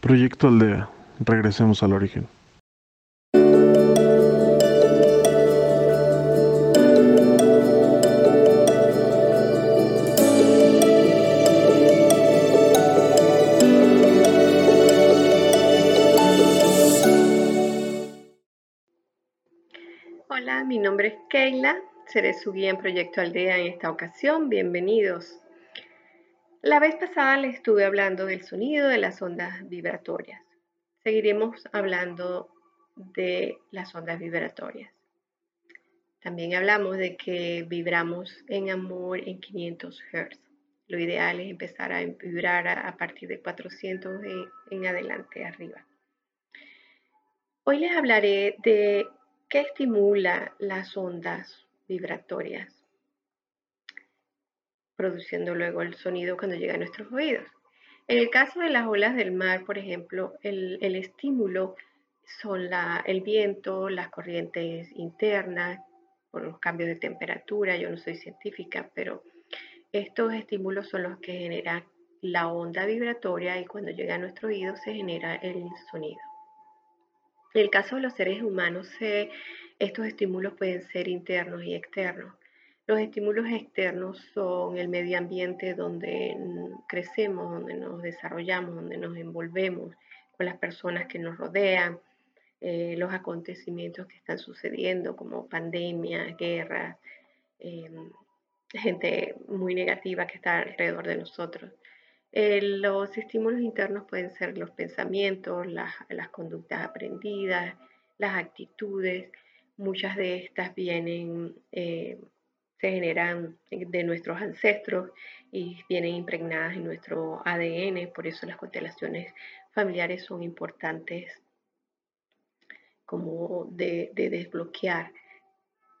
Proyecto Aldea. Regresemos al origen. Hola, mi nombre es Keila, seré su guía en Proyecto Aldea en esta ocasión. Bienvenidos. La vez pasada les estuve hablando del sonido de las ondas vibratorias. Seguiremos hablando de las ondas vibratorias. También hablamos de que vibramos en amor en 500 Hz. Lo ideal es empezar a vibrar a, partir de 400 en adelante arriba. Hoy les hablaré de qué estimula las ondas vibratorias produciendo luego el sonido cuando llega a nuestros oídos. En el caso de las olas del mar, por ejemplo, el, estímulo son el viento, las corrientes internas, por los cambios de temperatura. Yo no soy científica, pero estos estímulos son los que generan la onda vibratoria y cuando llega a nuestro oído se genera el sonido. En el caso de los seres humanos, estos estímulos pueden ser internos y externos. Los estímulos externos son el medio ambiente donde crecemos, donde nos desarrollamos, donde nos envolvemos con las personas que nos rodean, eh, los acontecimientos que están sucediendo como pandemias, guerras, em, gente muy negativa que está alrededor de nosotros. Eh, los estímulos internos pueden ser los pensamientos, las, conductas aprendidas, las actitudes. Muchas de estas vienen eh, se generan de nuestros ancestros y vienen impregnadas en nuestro ADN, por eso las constelaciones familiares son importantes como de, desbloquear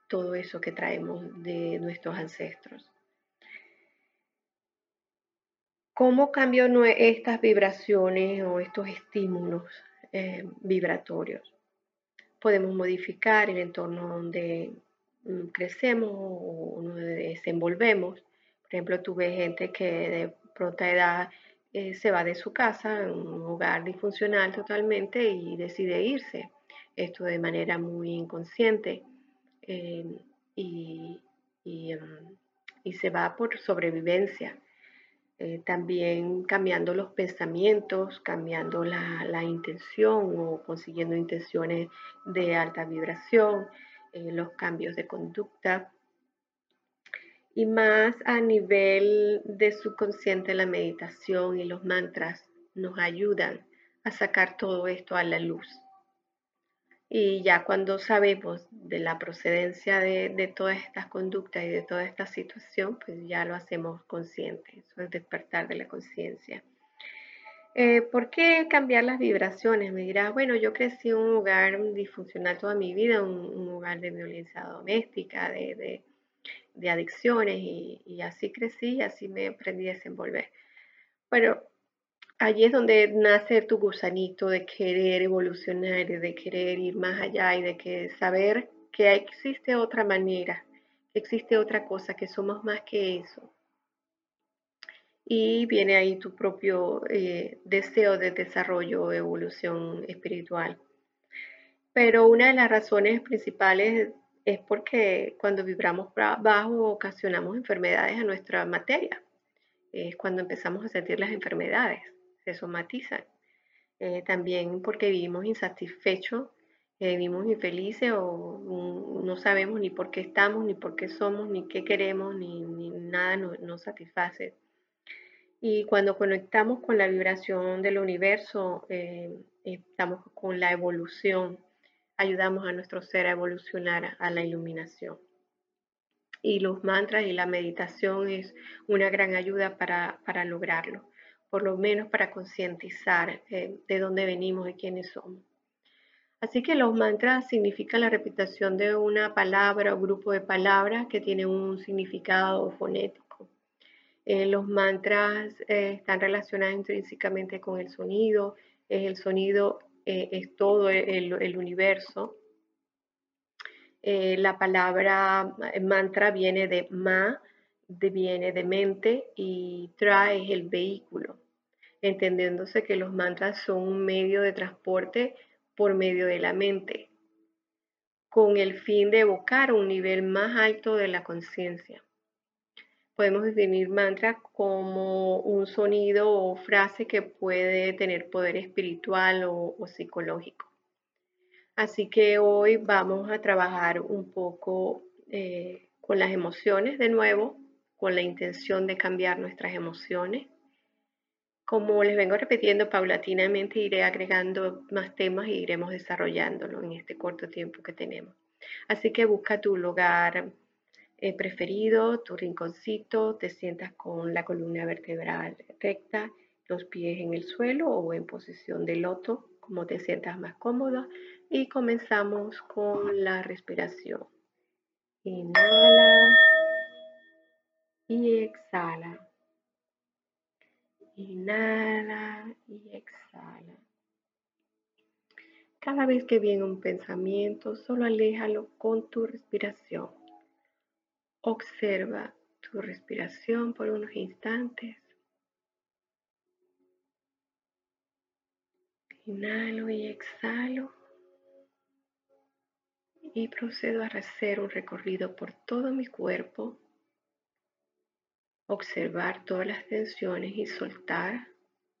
todo eso que traemos de nuestros ancestros. ¿Cómo cambio estas vibraciones o estos estímulos eh, vibratorios? Podemos modificar el entorno donde crecemos o nos desenvolvemos. Por ejemplo, tuve gente que de pronta edad eh, se va de su casa, un hogar disfuncional totalmente, y decide irse. Esto de manera muy inconsciente. Eh, y, em, y, se va por sobrevivencia. Eh, también cambiando los pensamientos, cambiando la, la intención o consiguiendo intenciones de alta vibración. Eh, los cambios de conducta y más a nivel de subconsciente la meditación y los mantras nos ayudan a sacar todo esto a la luz. Y ya cuando sabemos de la procedencia de, de todas estas conductas y de toda esta situación, pues ya lo hacemos consciente. Eso es despertar de la conciencia. Eh, ¿Por qué cambiar las vibraciones? Me dirás, bueno, yo crecí en un hogar disfuncional toda mi vida, un, hogar de violencia doméstica, de, adicciones, y, así crecí y así me aprendí a desenvolver. Pero allí es donde nace tu gusanito de querer evolucionar, de querer ir más allá y de que saber que existe otra manera, que existe otra cosa, que somos más que eso y viene ahí tu propio eh, deseo de desarrollo o evolución espiritual. Pero una de las razones principales es porque cuando vibramos bajo ocasionamos enfermedades a nuestra materia. Es cuando empezamos a sentir las enfermedades, se somatizan. Eh, también porque vivimos insatisfechos, eh, vivimos infelices o no sabemos ni por qué estamos, ni por qué somos, ni qué queremos, ni, nada nos satisface. Y cuando conectamos con la vibración del universo, eh, estamos con la evolución, ayudamos a nuestro ser a evolucionar a la iluminación. Y los mantras y la meditación es una gran ayuda para, lograrlo, por lo menos para concientizar eh, de dónde venimos y quiénes somos. Así que los mantras significan la repetición de una palabra o grupo de palabras que tiene un significado fonético eh, los mantras eh, están relacionados intrínsecamente con el sonido. el sonido eh, es todo el, universo. la palabra mantra viene de ma, viene de mente y trae el vehículo. entendiéndose que los mantras son un medio de transporte por medio de la mente, con el fin de evocar un nivel más alto de la conciencia. Podemos definir mantra como un sonido o frase que puede tener poder espiritual o, psicológico. Así que hoy vamos a trabajar un poco eh, con las emociones de nuevo, con la intención de cambiar nuestras emociones. Como les vengo repitiendo paulatinamente, iré agregando más temas e iremos desarrollándolo en este corto tiempo que tenemos. Así que busca tu lugar eh, preferido, tu rinconcito, te sientas con la columna vertebral recta, los pies en el suelo o en posición de loto, como te sientas más cómodo y comenzamos con la respiración. Inhala y exhala. Inhala y exhala. Cada vez que viene un pensamiento, solo aléjalo con tu respiración. Observa tu respiración por unos instantes. Inhalo y exhalo y procedo a hacer un recorrido por todo mi cuerpo, observar todas las tensiones y soltar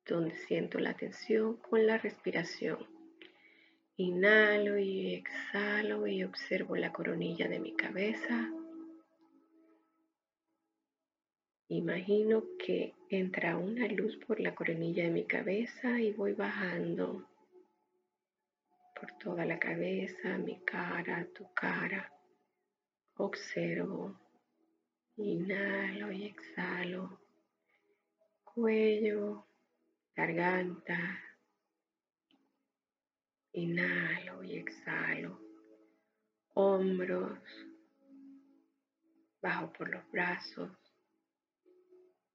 donde siento la tensión con la respiración. Inhalo y exhalo y observo la coronilla de mi cabeza. Imagino que entra una luz por la coronilla de mi cabeza y voy bajando por toda la cabeza, mi cara, tu cara. Observo, inhalo y exhalo, cuello, garganta, inhalo y exhalo, hombros, bajo por los brazos.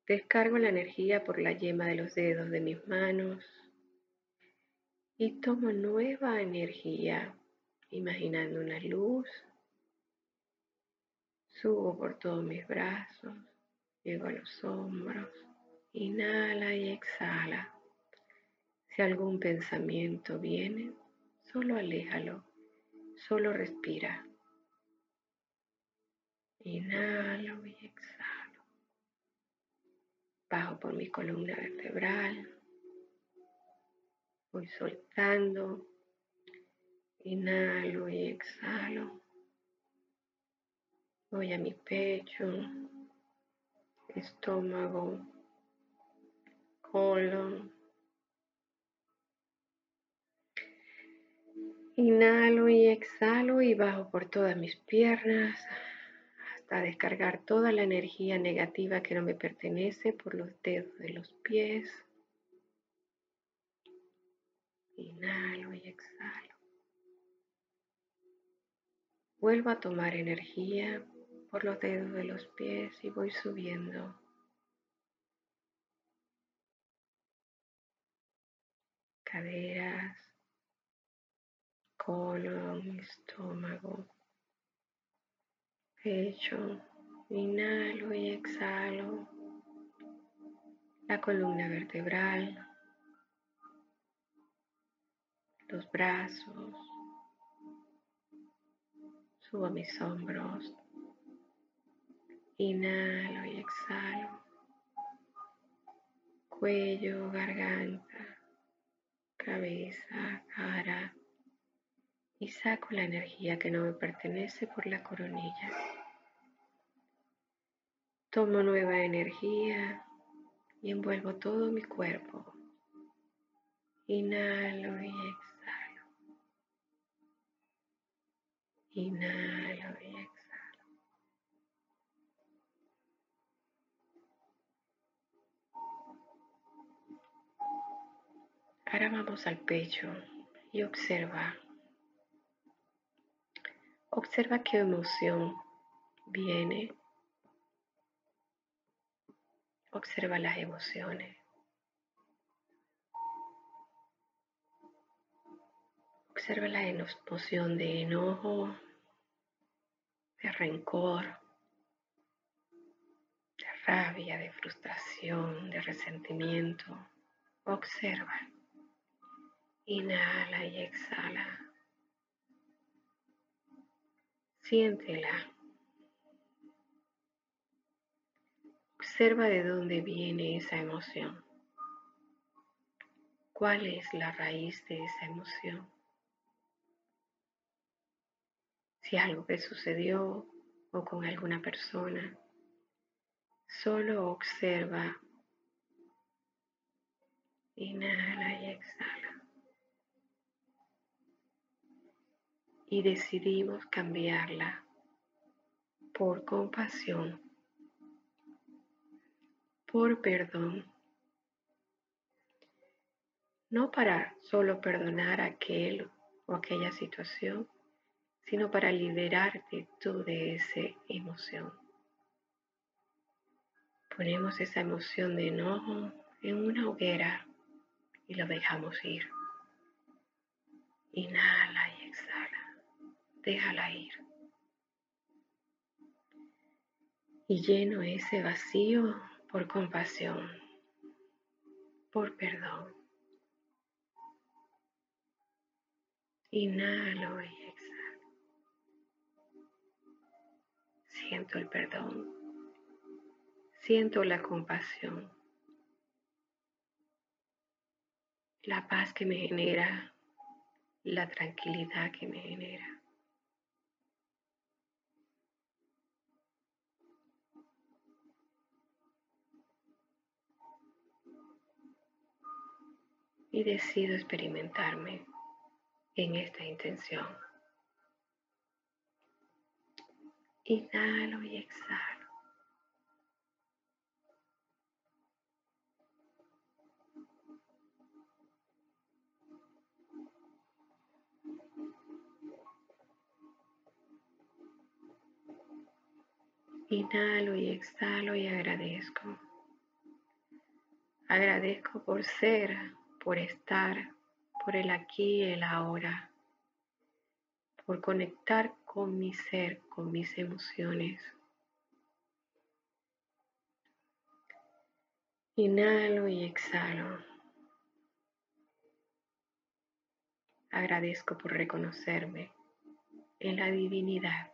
Descargo la energía por la yema de los dedos de mis manos y tomo nueva energía, imaginando una luz. Subo por todos mis brazos, llego a los hombros, inhala y exhala. Si algún pensamiento viene, solo aléjalo, solo respira. Inhalo y exhalo. Bajo por mi columna vertebral, Voy soltando. Inhalo y exhalo. Voy a mi pecho, estómago, colon. Inhalo y exhalo y bajo por todas mis piernas hasta descargar toda la energía negativa que no me pertenece por los dedos de los pies. Inhalo y exhalo. Vuelvo a tomar energía por los dedos de los pies y voy subiendo. Caderas, colon, estómago, pecho. Inhalo y exhalo. La columna vertebral, los brazos, subo mis hombros, inhalo y exhalo, cuello, garganta, cabeza, cara y saco la energía que no me pertenece por la coronilla. Tomo nueva energía y envuelvo todo mi cuerpo. Inhalo y exhalo. Inhalo y exhalo. Ahora vamos al pecho y observa. Observa qué emoción viene. Observa las emociones. Observa la emoción de enojo, de rencor, de rabia, de frustración, de resentimiento, Observa. Inhala y exhala. Siéntela. Observa de dónde viene esa emoción. ¿Cuál es la raíz de esa emoción? Si algo que sucedió o con alguna persona, solo observa. Inhala y exhala. Y decidimos cambiarla por compasión, por perdón no para solo perdonar aquel o aquella situación, sino para liberarte tú de esa emoción. Ponemos esa emoción de enojo en una hoguera y lo dejamos ir. Inhala. Déjala ir. Y lleno ese vacío por compasión, por perdón. Inhalo y exhalo. Siento el perdón. Siento la compasión. La paz que me genera. La tranquilidad que me genera. Y decido experimentarme en esta intención. Inhalo y exhalo. Inhalo y exhalo y agradezco. Agradezco por ser, por estar, por el aquí y el ahora, por conectar con mi ser, con mis emociones. Inhalo y exhalo. Agradezco por reconocerme en la divinidad.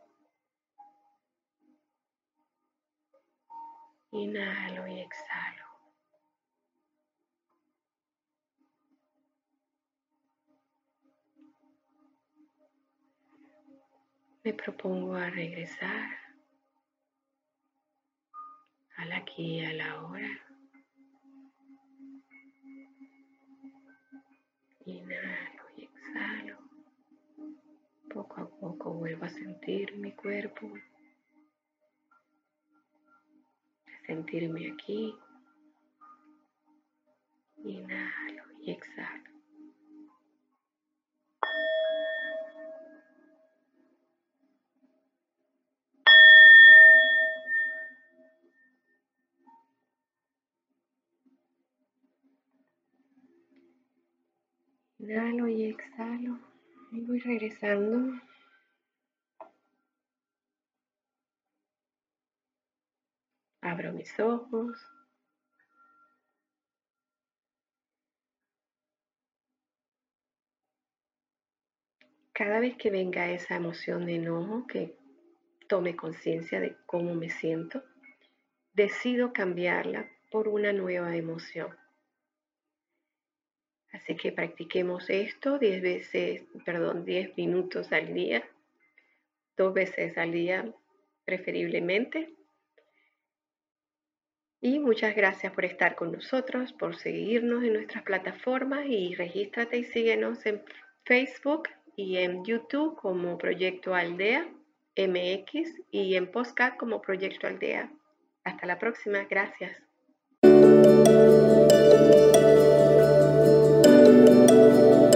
Inhalo y exhalo. Me propongo a regresar al aquí y a la hora. Inhalo y exhalo. Poco a poco vuelvo a sentir mi cuerpo, a sentirme aquí. Inhalo y exhalo. Inhalo y exhalo. Y voy regresando. Abro mis ojos. Cada vez que venga esa emoción de enojo, que tome conciencia de cómo me siento, decido cambiarla por una nueva emoción. Así que practiquemos esto 10 veces, perdón, 10 minutos al día, dos veces al día preferiblemente. Y muchas gracias por estar con nosotros, por seguirnos en nuestras plataformas y regístrate y síguenos en Facebook y en YouTube como Proyecto Aldea MX y en Postcat como Proyecto Aldea. Hasta la próxima, gracias. thank you